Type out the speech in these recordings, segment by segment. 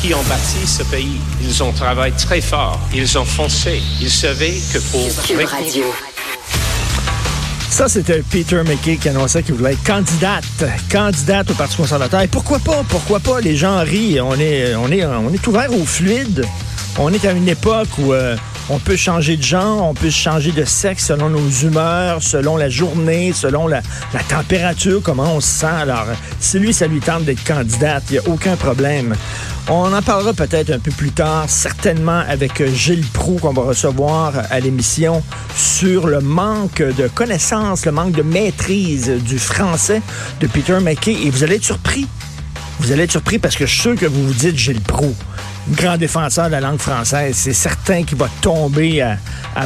qui ont bâti ce pays, ils ont travaillé très fort. Ils ont foncé. Ils savaient que pour... Cube Radio. Ça, c'était Peter McKay qui annonçait qu'il voulait être candidate, candidate au Parti conservateur. Et pourquoi pas? Pourquoi pas? Les gens rient. On est, on est, on est ouvert au fluide. On est à une époque où euh, on peut changer de genre, on peut changer de sexe selon nos humeurs, selon la journée, selon la, température, comment on se sent. Alors, si lui, ça lui tente d'être candidate, il n'y a aucun problème. On en parlera peut-être un peu plus tard, certainement avec Gilles Proux qu'on va recevoir à l'émission sur le manque de connaissances, le manque de maîtrise du français de Peter McKay. Et vous allez être surpris. Vous allez être surpris parce que je suis sûr que vous vous dites Gilles Proux grand défenseur de la langue française. C'est certain qu'il va tomber à,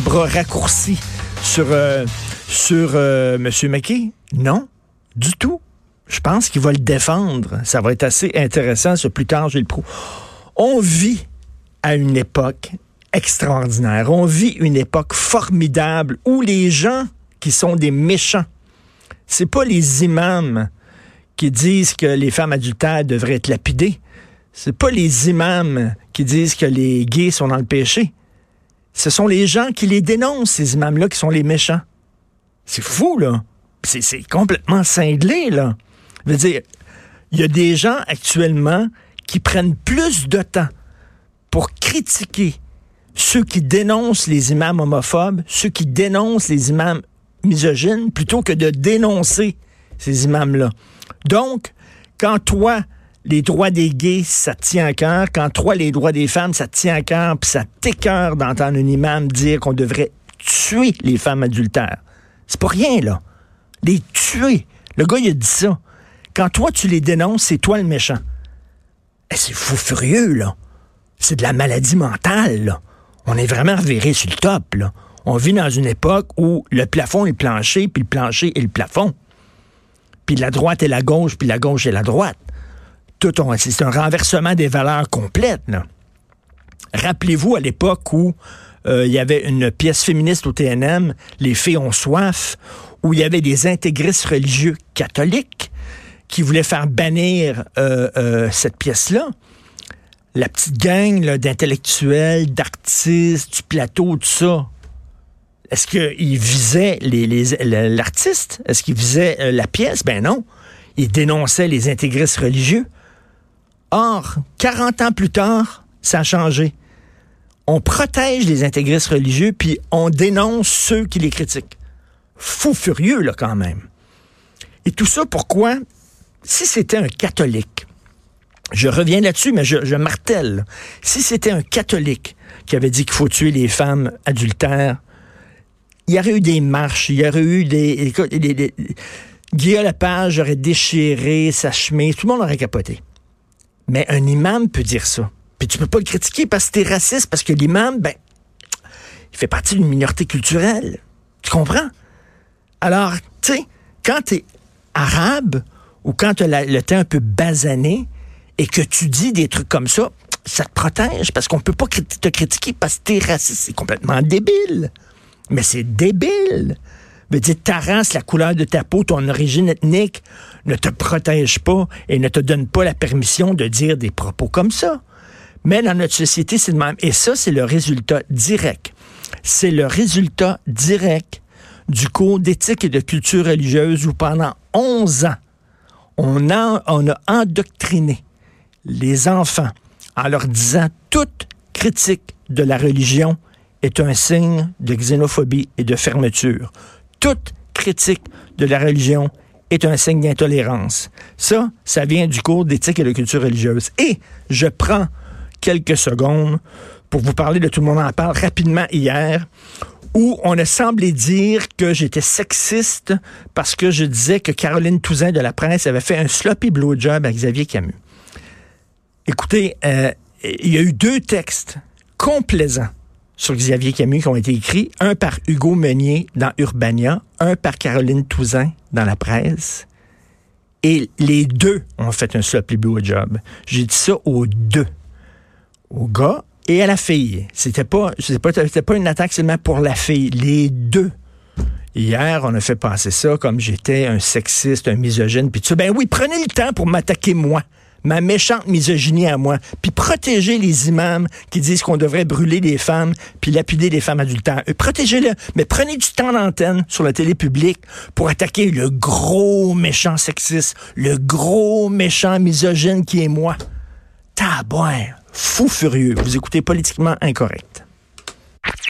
bras raccourcis sur, euh, sur euh, M. McKay. Non, du tout. Je pense qu'il va le défendre. Ça va être assez intéressant, ce plus tard, Gilles Proux. On vit à une époque extraordinaire. On vit une époque formidable où les gens qui sont des méchants, c'est pas les imams qui disent que les femmes adultères devraient être lapidées. C'est pas les imams qui disent que les gays sont dans le péché. Ce sont les gens qui les dénoncent, ces imams-là, qui sont les méchants. C'est fou, là. C'est complètement cinglé, là. Je veux dire, il y a des gens actuellement qui prennent plus de temps pour critiquer ceux qui dénoncent les imams homophobes, ceux qui dénoncent les imams misogynes, plutôt que de dénoncer ces imams-là. Donc, quand toi, les droits des gays, ça tient à cœur. Quand toi, les droits des femmes, ça tient à cœur, puis ça t'écœure d'entendre un imam dire qu'on devrait tuer les femmes adultères. C'est pas rien, là. Les tuer. Le gars, il a dit ça. Quand toi, tu les dénonces, c'est toi le méchant. Eh, c'est fou furieux, là. C'est de la maladie mentale, là. On est vraiment reviré sur le top, là. On vit dans une époque où le plafond est le plancher, puis le plancher est le plafond. Puis la droite est la gauche, puis la gauche est la droite c'est un renversement des valeurs complètes. Rappelez-vous à l'époque où euh, il y avait une pièce féministe au TNM, Les filles ont soif, où il y avait des intégristes religieux catholiques qui voulaient faire bannir euh, euh, cette pièce-là. La petite gang d'intellectuels, d'artistes, du plateau, tout ça. Est-ce qu'ils visaient l'artiste? Est-ce qu'ils visaient la pièce? Ben non. Ils dénonçaient les intégristes religieux. Or, 40 ans plus tard, ça a changé. On protège les intégristes religieux, puis on dénonce ceux qui les critiquent. Fou furieux, là, quand même. Et tout ça, pourquoi? Si c'était un catholique, je reviens là-dessus, mais je, martèle. Si c'était un catholique qui avait dit qu'il faut tuer les femmes adultères, il y aurait eu des marches, il y aurait eu des... Guillaume Lepage aurait déchiré sa chemise, tout le monde aurait capoté. Mais un imam peut dire ça. Puis tu peux pas le critiquer parce que t'es raciste, parce que l'imam, ben, il fait partie d'une minorité culturelle. Tu comprends? Alors, tu sais, quand t'es arabe ou quand tu le temps un peu basané et que tu dis des trucs comme ça, ça te protège parce qu'on peut pas te critiquer parce que t'es raciste. C'est complètement débile. Mais c'est débile veut dire ta race, la couleur de ta peau, ton origine ethnique ne te protège pas et ne te donne pas la permission de dire des propos comme ça. Mais dans notre société, c'est le même. Et ça, c'est le résultat direct. C'est le résultat direct du cours d'éthique et de culture religieuse où pendant 11 ans, on a, on a endoctriné les enfants en leur disant toute critique de la religion est un signe de xénophobie et de fermeture toute critique de la religion est un signe d'intolérance. Ça, ça vient du cours d'éthique et de culture religieuse. Et je prends quelques secondes pour vous parler de Tout le monde en parle rapidement hier, où on a semblé dire que j'étais sexiste parce que je disais que Caroline Touzin de la presse avait fait un sloppy blowjob à Xavier Camus. Écoutez, euh, il y a eu deux textes complaisants sur Xavier Camus qui ont été écrits, un par Hugo Meunier dans Urbania, un par Caroline Touzin dans la presse. Et les deux ont fait un sloppy blue job. J'ai dit ça aux deux. Au gars et à la fille. C'était pas, pas, pas une attaque seulement pour la fille. Les deux. Hier, on a fait passer ça comme j'étais un sexiste, un misogyne, puis tu Ben oui, prenez le temps pour m'attaquer moi. Ma méchante misogynie à moi, puis protégez les imams qui disent qu'on devrait brûler les femmes puis lapider les femmes adultères. Euh, protégez-les, mais prenez du temps d'antenne sur la télé publique pour attaquer le gros méchant sexiste, le gros méchant misogyne qui est moi. Tabouin, fou furieux. Vous écoutez politiquement incorrect.